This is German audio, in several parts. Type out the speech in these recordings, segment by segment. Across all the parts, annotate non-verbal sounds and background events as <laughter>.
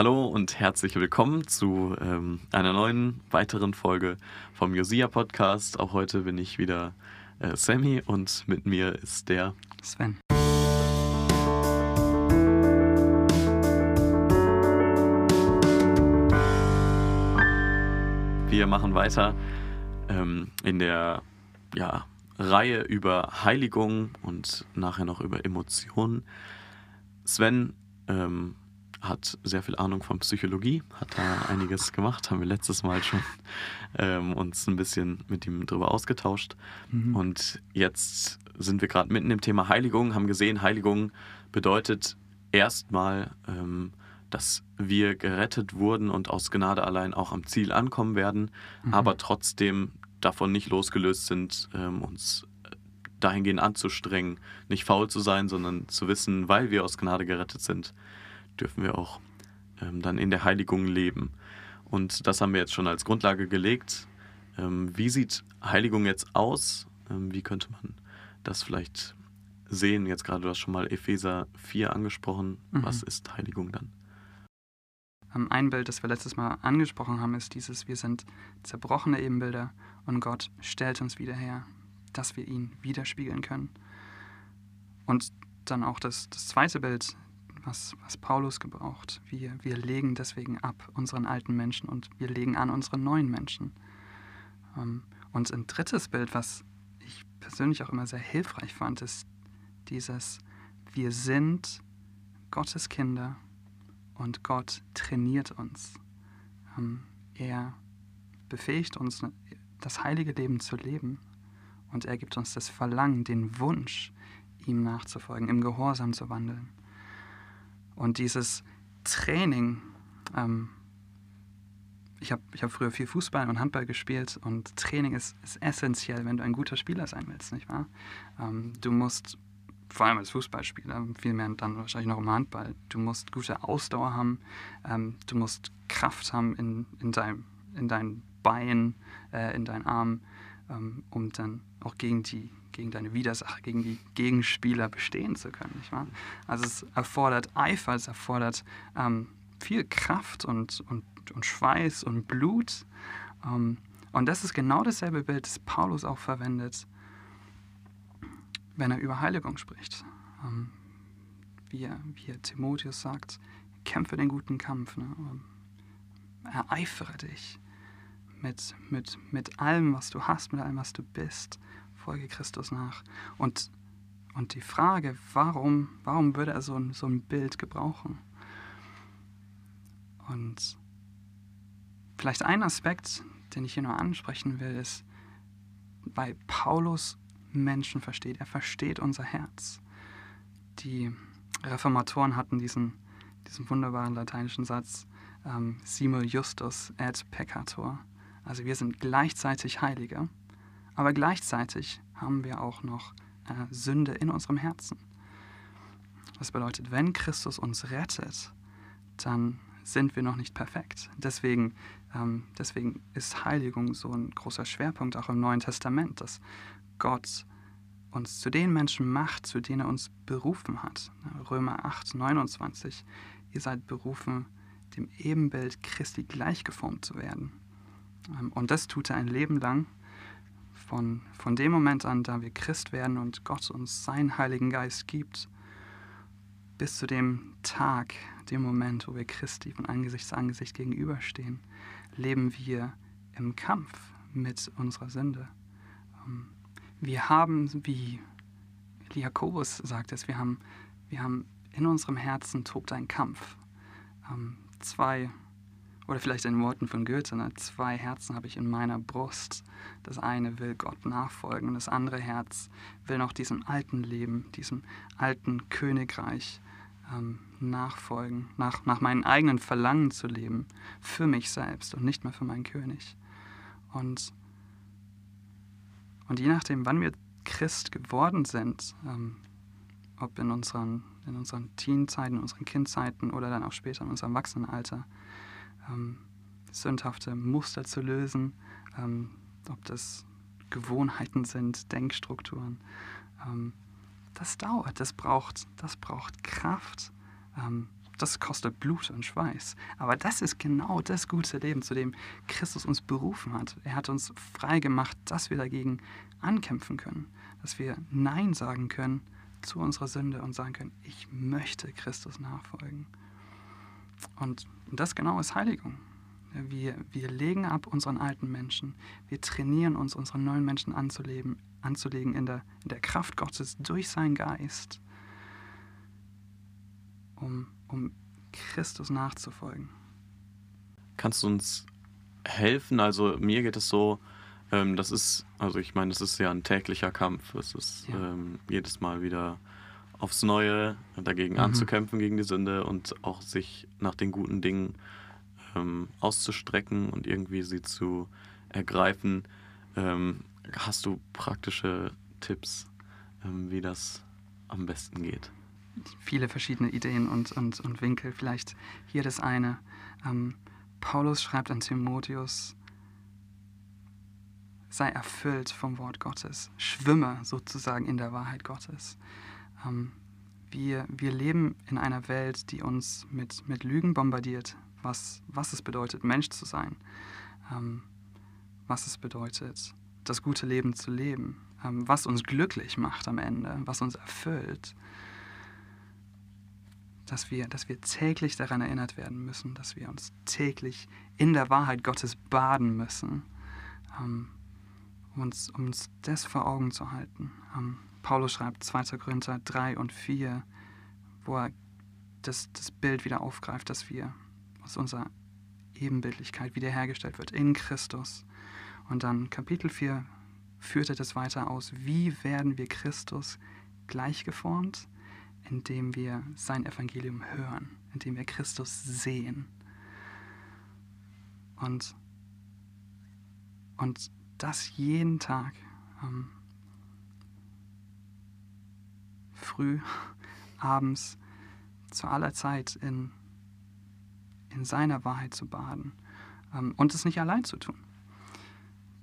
Hallo und herzlich willkommen zu ähm, einer neuen weiteren Folge vom Josia Podcast. Auch heute bin ich wieder äh, Sammy und mit mir ist der Sven. Wir machen weiter ähm, in der ja, Reihe über Heiligung und nachher noch über Emotionen. Sven ähm, hat sehr viel Ahnung von Psychologie, hat da einiges gemacht, haben wir letztes Mal schon ähm, uns ein bisschen mit ihm drüber ausgetauscht. Mhm. Und jetzt sind wir gerade mitten im Thema Heiligung, haben gesehen, Heiligung bedeutet erstmal, ähm, dass wir gerettet wurden und aus Gnade allein auch am Ziel ankommen werden, mhm. aber trotzdem davon nicht losgelöst sind, ähm, uns dahingehend anzustrengen, nicht faul zu sein, sondern zu wissen, weil wir aus Gnade gerettet sind, dürfen wir auch ähm, dann in der Heiligung leben. Und das haben wir jetzt schon als Grundlage gelegt. Ähm, wie sieht Heiligung jetzt aus? Ähm, wie könnte man das vielleicht sehen? Jetzt gerade, du hast schon mal Epheser 4 angesprochen. Mhm. Was ist Heiligung dann? Ähm, ein Bild, das wir letztes Mal angesprochen haben, ist dieses, wir sind zerbrochene Ebenbilder und Gott stellt uns wieder her, dass wir ihn widerspiegeln können. Und dann auch das, das zweite Bild, was, was Paulus gebraucht. Wir, wir legen deswegen ab unseren alten Menschen und wir legen an unsere neuen Menschen. Ähm, und ein drittes Bild, was ich persönlich auch immer sehr hilfreich fand, ist dieses, wir sind Gottes Kinder und Gott trainiert uns. Ähm, er befähigt uns, das heilige Leben zu leben und er gibt uns das Verlangen, den Wunsch, ihm nachzufolgen, im Gehorsam zu wandeln. Und dieses Training, ähm, ich habe ich hab früher viel Fußball und Handball gespielt und Training ist, ist essentiell, wenn du ein guter Spieler sein willst, nicht wahr? Ähm, du musst, vor allem als Fußballspieler, viel mehr dann wahrscheinlich noch im Handball, du musst gute Ausdauer haben, ähm, du musst Kraft haben in, in, dein, in deinen Beinen, äh, in deinen Armen, ähm, um dann auch gegen die gegen deine Widersacher, gegen die Gegenspieler bestehen zu können. Nicht wahr? Also es erfordert Eifer, es erfordert ähm, viel Kraft und, und, und Schweiß und Blut. Ähm, und das ist genau dasselbe Bild, das Paulus auch verwendet, wenn er über Heiligung spricht. Ähm, wie, er, wie er Timotheus sagt, kämpfe den guten Kampf, ne? Ähm, ereifere dich mit, mit, mit allem, was du hast, mit allem, was du bist folge Christus nach. Und, und die Frage, warum, warum würde er so ein, so ein Bild gebrauchen? Und vielleicht ein Aspekt, den ich hier nur ansprechen will, ist, weil Paulus Menschen versteht. Er versteht unser Herz. Die Reformatoren hatten diesen, diesen wunderbaren lateinischen Satz, ähm, simul justus et peccator. Also wir sind gleichzeitig Heilige aber gleichzeitig haben wir auch noch äh, Sünde in unserem Herzen. Das bedeutet, wenn Christus uns rettet, dann sind wir noch nicht perfekt. Deswegen, ähm, deswegen ist Heiligung so ein großer Schwerpunkt auch im Neuen Testament, dass Gott uns zu den Menschen macht, zu denen er uns berufen hat. Römer 8, 29. Ihr seid berufen, dem Ebenbild Christi gleichgeformt zu werden. Ähm, und das tut er ein Leben lang von, von dem Moment an, da wir Christ werden und Gott uns seinen Heiligen Geist gibt, bis zu dem Tag, dem Moment, wo wir Christi von Angesicht zu Angesicht gegenüberstehen, leben wir im Kampf mit unserer Sünde. Ähm, wir haben, wie Jakobus sagt es, wir haben, wir haben in unserem Herzen tobt ein Kampf. Ähm, zwei oder vielleicht in Worten von Goethe, ne? zwei Herzen habe ich in meiner Brust. Das eine will Gott nachfolgen und das andere Herz will noch diesem alten Leben, diesem alten Königreich ähm, nachfolgen, nach, nach meinen eigenen Verlangen zu leben, für mich selbst und nicht mehr für meinen König. Und, und je nachdem, wann wir Christ geworden sind, ähm, ob in unseren, in unseren Teenzeiten, in unseren Kindzeiten oder dann auch später in unserem Erwachsenenalter, ähm, sündhafte Muster zu lösen, ähm, ob das Gewohnheiten sind, Denkstrukturen. Ähm, das dauert, das braucht, das braucht Kraft. Ähm, das kostet Blut und Schweiß. Aber das ist genau das gute Leben, zu dem Christus uns berufen hat. Er hat uns frei gemacht, dass wir dagegen ankämpfen können, dass wir Nein sagen können zu unserer Sünde und sagen können, ich möchte Christus nachfolgen. Und das genau ist Heiligung. Wir, wir legen ab unseren alten Menschen. Wir trainieren uns, unseren neuen Menschen anzuleben, anzulegen in der, in der Kraft Gottes durch seinen Geist, um, um Christus nachzufolgen. Kannst du uns helfen? Also mir geht es so, ähm, das ist, also ich meine, das ist ja ein täglicher Kampf. Es ist ja. ähm, jedes Mal wieder aufs Neue dagegen mhm. anzukämpfen, gegen die Sünde und auch sich nach den guten Dingen ähm, auszustrecken und irgendwie sie zu ergreifen. Ähm, hast du praktische Tipps, ähm, wie das am besten geht? Viele verschiedene Ideen und, und, und Winkel. Vielleicht hier das eine. Ähm, Paulus schreibt an Timotheus, sei erfüllt vom Wort Gottes, schwimme sozusagen in der Wahrheit Gottes. Ähm, wir, wir leben in einer Welt, die uns mit, mit Lügen bombardiert, was, was es bedeutet, Mensch zu sein, ähm, was es bedeutet, das gute Leben zu leben, ähm, was uns glücklich macht am Ende, was uns erfüllt. Dass wir, dass wir täglich daran erinnert werden müssen, dass wir uns täglich in der Wahrheit Gottes baden müssen, ähm, um, uns, um uns das vor Augen zu halten. Paulus schreibt 2. Korinther 3 und 4, wo er das, das Bild wieder aufgreift, dass wir aus unserer Ebenbildlichkeit wiederhergestellt wird in Christus. Und dann Kapitel 4 führt er das weiter aus. Wie werden wir Christus gleichgeformt? Indem wir sein Evangelium hören, indem wir Christus sehen. Und, und das jeden Tag. Ähm, früh, abends, zu aller Zeit in in seiner Wahrheit zu baden ähm, und es nicht allein zu tun.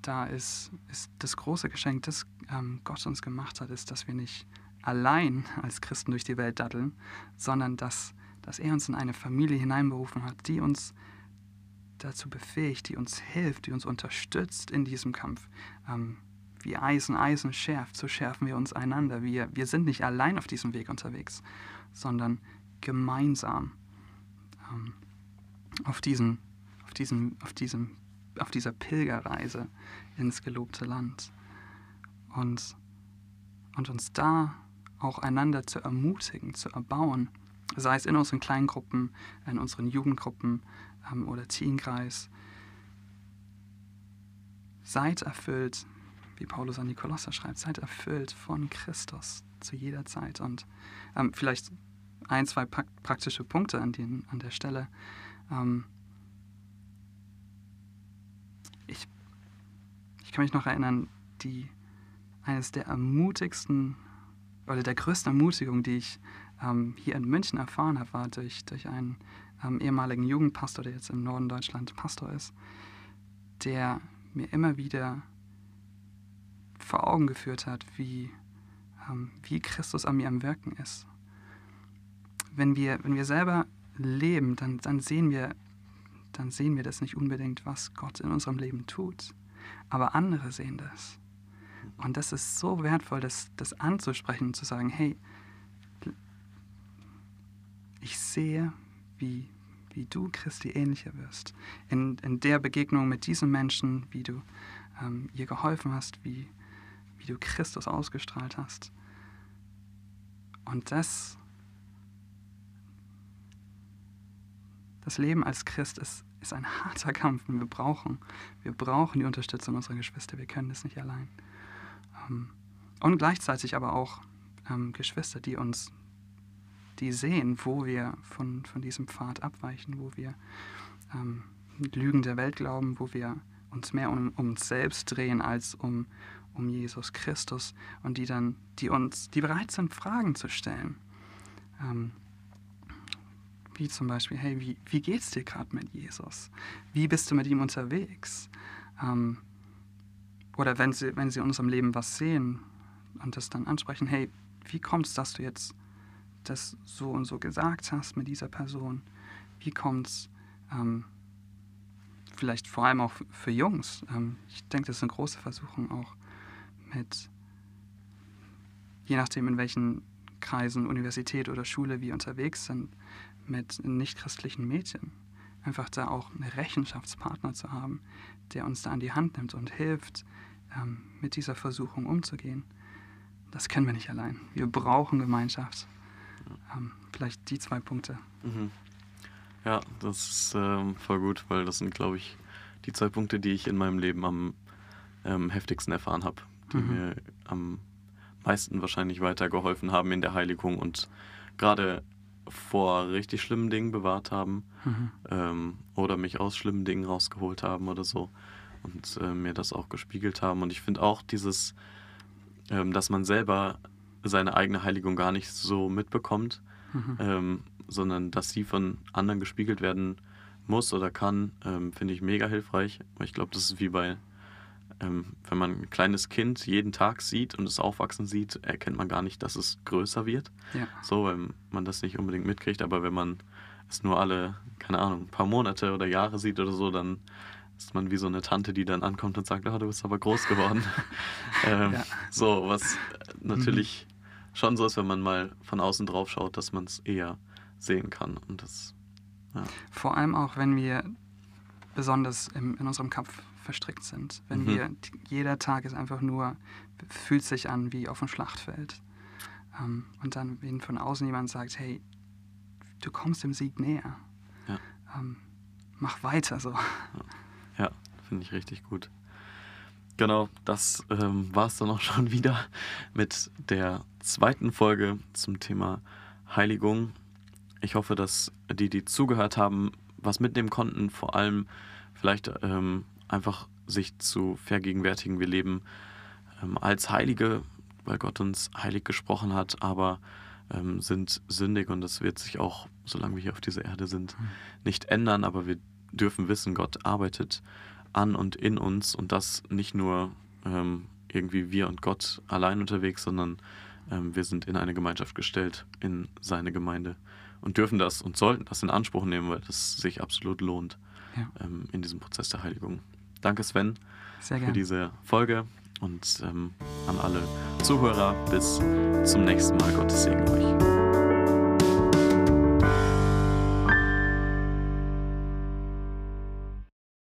Da ist, ist das große Geschenk, das ähm, Gott uns gemacht hat, ist, dass wir nicht allein als Christen durch die Welt daddeln, sondern dass, dass er uns in eine Familie hineinberufen hat, die uns dazu befähigt, die uns hilft, die uns unterstützt in diesem Kampf. Ähm, wie Eisen Eisen schärft, so schärfen wir uns einander. Wir, wir sind nicht allein auf diesem Weg unterwegs, sondern gemeinsam. Ähm, auf, diesen, auf, diesem, auf, diesem, auf dieser Pilgerreise ins gelobte Land. Und, und uns da auch einander zu ermutigen, zu erbauen, sei es in unseren Kleingruppen, in unseren Jugendgruppen ähm, oder Teenkreis. Seid erfüllt, wie Paulus an die Kolosser schreibt, seid erfüllt von Christus zu jeder Zeit. Und ähm, vielleicht ein, zwei praktische Punkte an, den, an der Stelle. Ähm, ich, ich kann mich noch erinnern, die eines der ermutigsten oder der größten Ermutigung, die ich ähm, hier in München erfahren habe, war durch, durch einen ähm, ehemaligen Jugendpastor, der jetzt im Norden Deutschland Pastor ist, der mir immer wieder vor Augen geführt hat, wie, ähm, wie Christus an mir am Wirken ist. Wenn wir, wenn wir selber leben, dann, dann, sehen wir, dann sehen wir das nicht unbedingt, was Gott in unserem Leben tut. Aber andere sehen das. Und das ist so wertvoll, das, das anzusprechen und zu sagen, hey, ich sehe, wie, wie du Christi ähnlicher wirst. In, in der Begegnung mit diesen Menschen, wie du ähm, ihr geholfen hast, wie, wie du Christus ausgestrahlt hast. Und das das Leben als Christ ist, ist ein harter Kampf und wir brauchen, wir brauchen die Unterstützung unserer Geschwister. Wir können das nicht allein. Ähm, und gleichzeitig aber auch ähm, Geschwister, die uns, die sehen, wo wir von, von diesem Pfad abweichen, wo wir ähm, Lügen der Welt glauben, wo wir uns mehr um, um uns selbst drehen als um, um Jesus Christus und die dann, die uns, die bereit sind, Fragen zu stellen. Ähm, wie zum Beispiel, hey, wie, wie geht's dir gerade mit Jesus? Wie bist du mit ihm unterwegs? Ähm, oder wenn sie, wenn sie in unserem Leben was sehen und das dann ansprechen, hey, wie kommt es, dass du jetzt das so und so gesagt hast mit dieser Person? Wie kommt es ähm, vielleicht vor allem auch für Jungs? Ähm, ich denke, das ist eine große Versuchung auch mit, je nachdem in welchen Kreisen, Universität oder Schule wir unterwegs sind, mit nichtchristlichen Mädchen. Einfach da auch einen Rechenschaftspartner zu haben, der uns da an die Hand nimmt und hilft, ähm, mit dieser Versuchung umzugehen. Das können wir nicht allein. Wir brauchen Gemeinschaft. Ähm, vielleicht die zwei Punkte. Mhm. Ja, das ist ähm, voll gut, weil das sind, glaube ich, die zwei Punkte, die ich in meinem Leben am ähm, heftigsten erfahren habe, die mhm. mir am meisten wahrscheinlich weitergeholfen haben in der Heiligung und gerade vor richtig schlimmen Dingen bewahrt haben mhm. ähm, oder mich aus schlimmen Dingen rausgeholt haben oder so und äh, mir das auch gespiegelt haben. Und ich finde auch dieses, ähm, dass man selber seine eigene Heiligung gar nicht so mitbekommt, mhm. ähm, sondern dass sie von anderen gespiegelt werden muss oder kann, ähm, finde ich mega hilfreich. Ich glaube, das ist wie bei, ähm, wenn man ein kleines Kind jeden Tag sieht und es aufwachsen sieht, erkennt man gar nicht, dass es größer wird. Ja. So, weil man das nicht unbedingt mitkriegt. Aber wenn man es nur alle, keine Ahnung, ein paar Monate oder Jahre sieht oder so, dann ist man wie so eine Tante, die dann ankommt und sagt, oh, du bist aber groß geworden. <laughs> <laughs> ähm, ja. So, was natürlich mhm. schon so ist, wenn man mal von außen drauf schaut, dass man es eher sehen kann. Und das, ja. Vor allem auch, wenn wir besonders im, in unserem Kopf verstrickt sind. Wenn mhm. wir, jeder Tag ist einfach nur, fühlt sich an wie auf dem Schlachtfeld. Ähm, und dann, wenn von außen jemand sagt, hey, du kommst dem Sieg näher. Ja. Ähm, mach weiter so. Ja. Ja, finde ich richtig gut. Genau, das ähm, war es dann auch schon wieder mit der zweiten Folge zum Thema Heiligung. Ich hoffe, dass die, die zugehört haben, was mitnehmen konnten, vor allem vielleicht ähm, einfach sich zu vergegenwärtigen, wir leben ähm, als Heilige, weil Gott uns heilig gesprochen hat, aber ähm, sind sündig und das wird sich auch, solange wir hier auf dieser Erde sind, mhm. nicht ändern, aber wir dürfen wissen, Gott arbeitet an und in uns und das nicht nur ähm, irgendwie wir und Gott allein unterwegs, sondern ähm, wir sind in eine Gemeinschaft gestellt, in seine Gemeinde und dürfen das und sollten das in Anspruch nehmen, weil das sich absolut lohnt ja. ähm, in diesem Prozess der Heiligung. Danke Sven für diese Folge und ähm, an alle Zuhörer bis zum nächsten Mal. Gottes Segen euch.